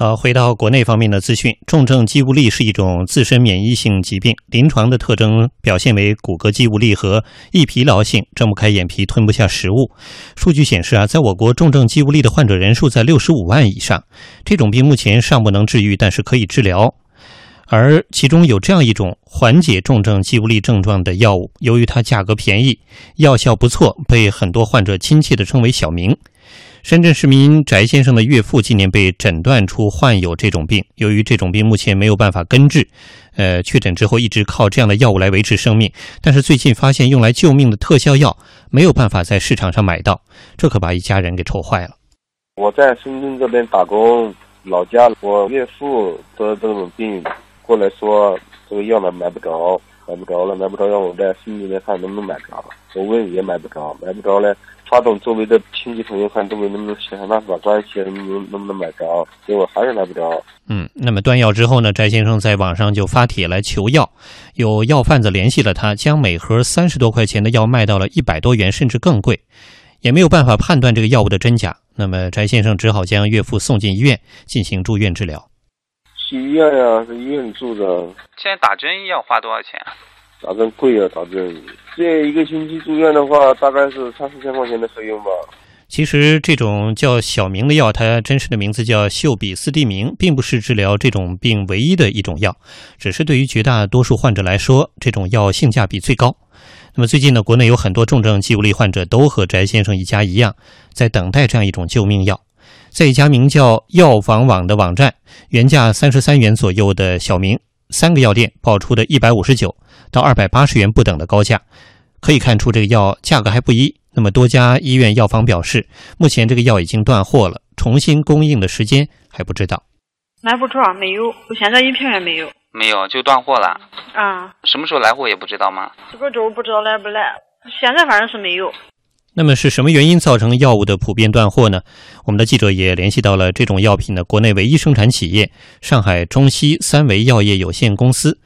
好，回到国内方面的资讯，重症肌无力是一种自身免疫性疾病，临床的特征表现为骨骼肌无力和易疲劳性，睁不开眼皮，吞不下食物。数据显示啊，在我国重症肌无力的患者人数在六十五万以上。这种病目前尚不能治愈，但是可以治疗。而其中有这样一种缓解重症肌无力症状的药物，由于它价格便宜，药效不错，被很多患者亲切地称为“小明”。深圳市民翟先生的岳父今年被诊断出患有这种病，由于这种病目前没有办法根治，呃，确诊之后一直靠这样的药物来维持生命。但是最近发现用来救命的特效药没有办法在市场上买到，这可把一家人给愁坏了。我在深圳这边打工，老家我岳父得这种病，过来说这个药呢买不着，买不着了，买不着药，我在深圳那看能不能买着。我问也买不着，买不着呢。发动周围的亲戚朋友，看周围能不能想想办法，关系能能能不能买着？结果还是买不着。嗯，那么断药之后呢？翟先生在网上就发帖来求药，有药贩子联系了他，将每盒三十多块钱的药卖到了一百多元，甚至更贵，也没有办法判断这个药物的真假。那么翟先生只好将岳父送进医院进行住院治疗。去医院呀，在医院里住着。现在打针要花多少钱？打针贵啊，打针。这一个星期住院的话，大概是三四千块钱的费用吧。其实这种叫小明的药，它真实的名字叫秀比斯地明，并不是治疗这种病唯一的一种药，只是对于绝大多数患者来说，这种药性价比最高。那么最近呢，国内有很多重症肌无力患者都和翟先生一家一样，在等待这样一种救命药。在一家名叫药房网的网站，原价三十三元左右的小明，三个药店报出的一百五十九到二百八十元不等的高价。可以看出，这个药价格还不一。那么多家医院药房表示，目前这个药已经断货了，重新供应的时间还不知道。来不着，没有，现在一片也没有。没有，就断货了。啊，什么时候来货也不知道吗？这个周不知道来不来，现在反正是没有。那么是什么原因造成药物的普遍断货呢？我们的记者也联系到了这种药品的国内唯一生产企业——上海中西三维药业有限公司。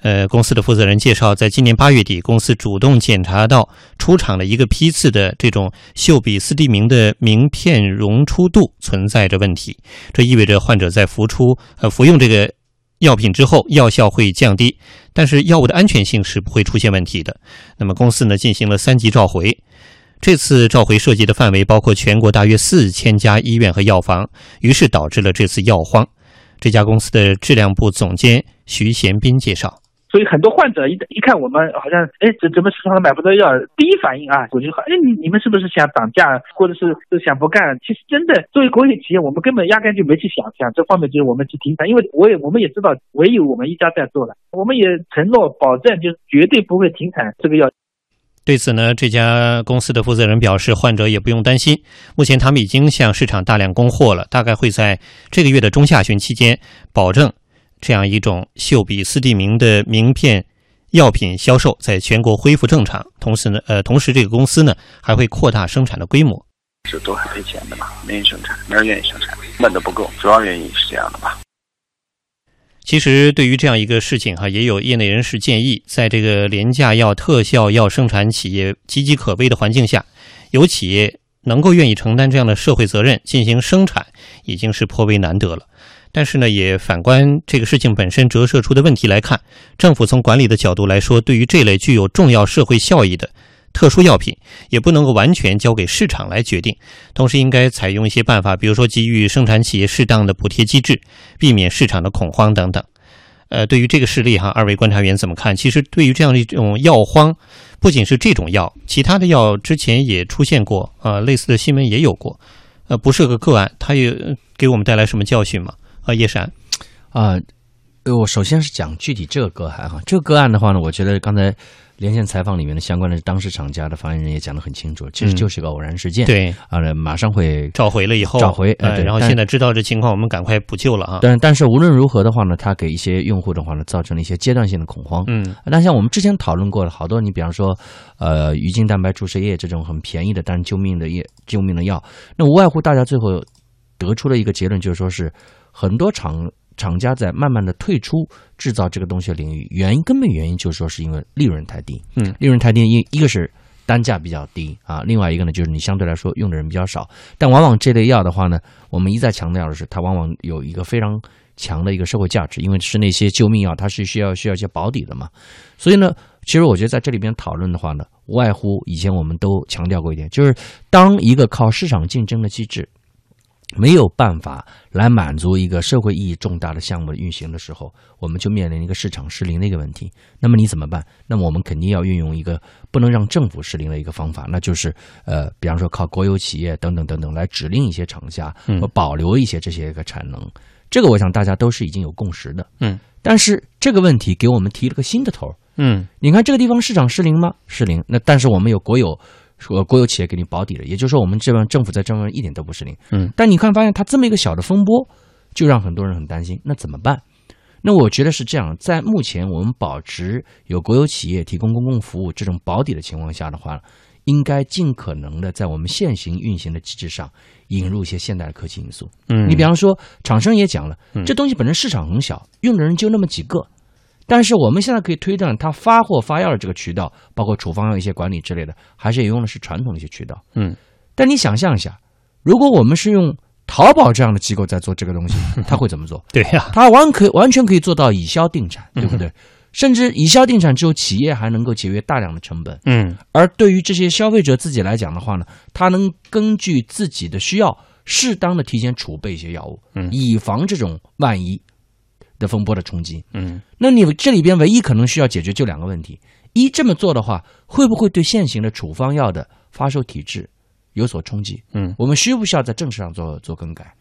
呃，公司的负责人介绍，在今年八月底，公司主动检查到出厂的一个批次的这种溴比斯地明的名片溶出度存在着问题，这意味着患者在服出呃服用这个药品之后，药效会降低，但是药物的安全性是不会出现问题的。那么公司呢进行了三级召回，这次召回涉及的范围包括全国大约四千家医院和药房，于是导致了这次药荒。这家公司的质量部总监徐贤斌介绍。所以很多患者一一看我们好像哎怎怎么市场上买不到药，第一反应啊，我就说哎你你们是不是想涨价，或者是是想不干？其实真的作为国有企业，我们根本压根就没去想想这方面，就是我们去停产，因为我也我们也知道唯有我们一家在做了，我们也承诺保证就是绝对不会停产这个药。对此呢，这家公司的负责人表示，患者也不用担心，目前他们已经向市场大量供货了，大概会在这个月的中下旬期间保证。这样一种溴比斯地明的名片药品销售在全国恢复正常，同时呢，呃，同时这个公司呢还会扩大生产的规模。是都是赔钱的嘛？没人生产，没人愿意生产，卖的不够，主要原因是这样的吧？其实对于这样一个事情哈，也有业内人士建议，在这个廉价药、特效药生产企业岌岌可危的环境下，有企业能够愿意承担这样的社会责任进行生产，已经是颇为难得了。但是呢，也反观这个事情本身折射出的问题来看，政府从管理的角度来说，对于这类具有重要社会效益的特殊药品，也不能够完全交给市场来决定，同时应该采用一些办法，比如说给予生产企业适当的补贴机制，避免市场的恐慌等等。呃，对于这个事例哈，二位观察员怎么看？其实对于这样的一种药荒，不仅是这种药，其他的药之前也出现过啊，类似的新闻也有过，呃，不是个个案，它也给我们带来什么教训吗？啊，叶山，啊，我首先是讲具体这个个案哈，这个个案的话呢，我觉得刚才连线采访里面的相关的当事厂家的发言人也讲得很清楚，其实就是个偶然事件，对啊，马上会召回了以后召回，呃，然后现在知道这情况，我们赶快补救了啊。但但是无论如何的话呢，它给一些用户的话呢，造成了一些阶段性的恐慌，嗯，那像我们之前讨论过的好多，你比方说，呃，鱼精蛋白注射液这种很便宜的但是救命的液、救命的药，那无外乎大家最后得出了一个结论，就是说是。很多厂厂家在慢慢的退出制造这个东西的领域，原因根本原因就是说是因为利润太低。嗯，利润太低，一一个是。单价比较低啊，另外一个呢就是你相对来说用的人比较少，但往往这类药的话呢，我们一再强调的是，它往往有一个非常强的一个社会价值，因为是那些救命药，它是需要需要一些保底的嘛。所以呢，其实我觉得在这里边讨论的话呢，无外乎以前我们都强调过一点，就是当一个靠市场竞争的机制。没有办法来满足一个社会意义重大的项目的运行的时候，我们就面临一个市场失灵的一个问题。那么你怎么办？那么我们肯定要运用一个不能让政府失灵的一个方法，那就是呃，比方说靠国有企业等等等等来指令一些厂家，和保留一些这些个产能。这个我想大家都是已经有共识的。嗯，但是这个问题给我们提了个新的头。嗯，你看这个地方市场失灵吗？失灵。那但是我们有国有。说国有企业给你保底了，也就是说，我们这边政府在这方面一点都不失灵。嗯，但你看，发现它这么一个小的风波，就让很多人很担心。那怎么办？那我觉得是这样，在目前我们保持有国有企业提供公共服务这种保底的情况下的话，应该尽可能的在我们现行运行的机制上引入一些现代的科技因素。嗯，你比方说，厂商也讲了，这东西本身市场很小，用的人就那么几个。但是我们现在可以推断，他发货发药的这个渠道，包括处方药一些管理之类的，还是也用的是传统的一些渠道。嗯，但你想象一下，如果我们是用淘宝这样的机构在做这个东西，他会怎么做？对呀，他完可完全可以做到以销定产，对不对？甚至以销定产之后，企业还能够节约大量的成本。嗯，而对于这些消费者自己来讲的话呢，他能根据自己的需要，适当的提前储备一些药物，嗯，以防这种万一。的风波的冲击，嗯，那你这里边唯一可能需要解决就两个问题：一，这么做的话，会不会对现行的处方药的发售体制有所冲击？嗯，我们需不需要在政策上做做更改？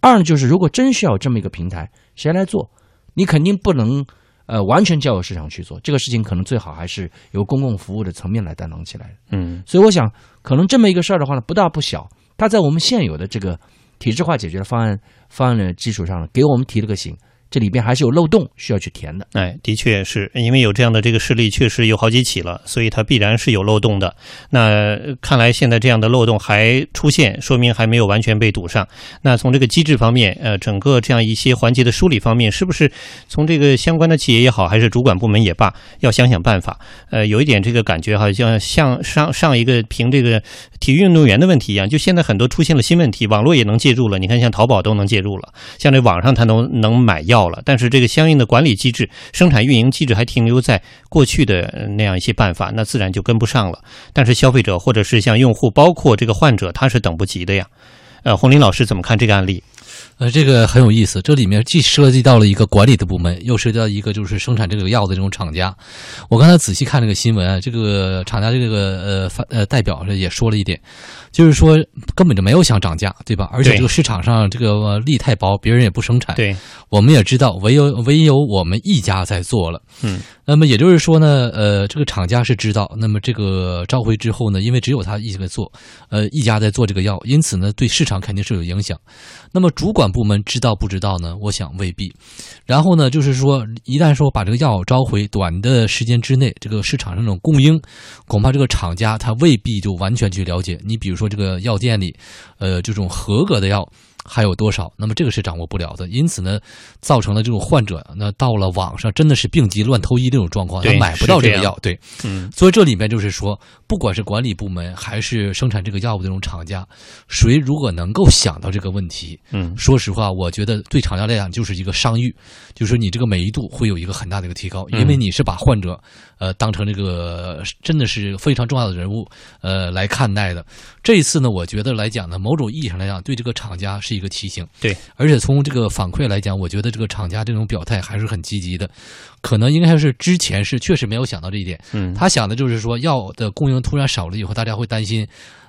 二呢，就是如果真需要这么一个平台，谁来做？你肯定不能呃完全交由市场去做这个事情，可能最好还是由公共服务的层面来担当起来。嗯，所以我想，可能这么一个事儿的话呢，不大不小，它在我们现有的这个体制化解决的方案方案的基础上呢，给我们提了个醒。这里边还是有漏洞需要去填的。哎，的确是因为有这样的这个事例，确实有好几起了，所以它必然是有漏洞的。那看来现在这样的漏洞还出现，说明还没有完全被堵上。那从这个机制方面，呃，整个这样一些环节的梳理方面，是不是从这个相关的企业也好，还是主管部门也罢，要想想办法？呃，有一点这个感觉，好像像上上一个评这个体育运动员的问题一样，就现在很多出现了新问题，网络也能介入了。你看，像淘宝都能介入了，像这网上它能能买药。到了，但是这个相应的管理机制、生产运营机制还停留在过去的那样一些办法，那自然就跟不上了。但是消费者或者是像用户，包括这个患者，他是等不及的呀。呃，洪林老师怎么看这个案例？呃，这个很有意思，这里面既涉及到了一个管理的部门，又涉及到一个就是生产这个药的这种厂家。我刚才仔细看这个新闻啊，这个厂家这个呃发呃代表也说了一点，就是说根本就没有想涨价，对吧？而且这个市场上这个利太薄，别人也不生产。对，我们也知道，唯有唯有我们一家在做了。嗯，那么也就是说呢，呃，这个厂家是知道，那么这个召回之后呢，因为只有他一个做，呃，一家在做这个药，因此呢，对市场肯定是有影响。那么主管部门知道不知道呢？我想未必。然后呢，就是说，一旦说把这个药召回，短的时间之内，这个市场上这种供应，恐怕这个厂家他未必就完全去了解。你比如说这个药店里，呃，这种合格的药。还有多少？那么这个是掌握不了的，因此呢，造成了这种患者那到了网上真的是病急乱投医这种状况，他买不到这个药。对，嗯，所以这里面就是说，不管是管理部门还是生产这个药物的这种厂家，谁如果能够想到这个问题，嗯，说实话，我觉得对厂家来讲就是一个商誉，就是你这个美誉度会有一个很大的一个提高，因为你是把患者呃当成这个真的是非常重要的人物呃来看待的。这一次呢，我觉得来讲呢，某种意义上来讲，对这个厂家是。是一个提醒，对，而且从这个反馈来讲，我觉得这个厂家这种表态还是很积极的，可能应该是之前是确实没有想到这一点，嗯，他想的就是说药的供应突然少了以后，大家会担心，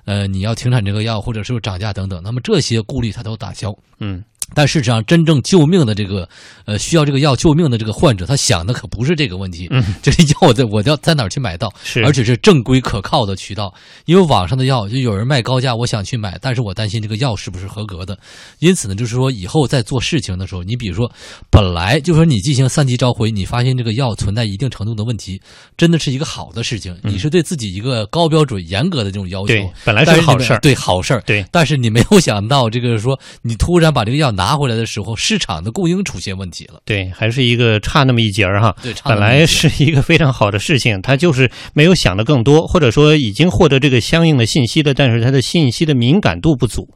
呃，你要停产这个药，或者是涨价等等，那么这些顾虑他都打消，嗯。但事实上，真正救命的这个，呃，需要这个药救命的这个患者，他想的可不是这个问题。嗯，这个药我在我要在哪儿去买到？是，而且是正规可靠的渠道。因为网上的药就有人卖高价，我想去买，但是我担心这个药是不是合格的。因此呢，就是说以后在做事情的时候，你比如说，本来就说你进行三级召回，你发现这个药存在一定程度的问题，真的是一个好的事情。你是对自己一个高标准、严格的这种要求。对，本来是好事儿。对，好事儿。对，但是你没有想到，这个说你突然把这个药拿。拿回来的时候，市场的供应出现问题了。对，还是一个差那么一截儿哈。本来是一个非常好的事情，他就是没有想的更多，或者说已经获得这个相应的信息的，但是他的信息的敏感度不足。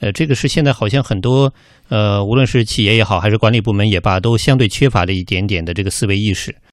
呃，这个是现在好像很多呃，无论是企业也好，还是管理部门也罢，都相对缺乏的一点点的这个思维意识。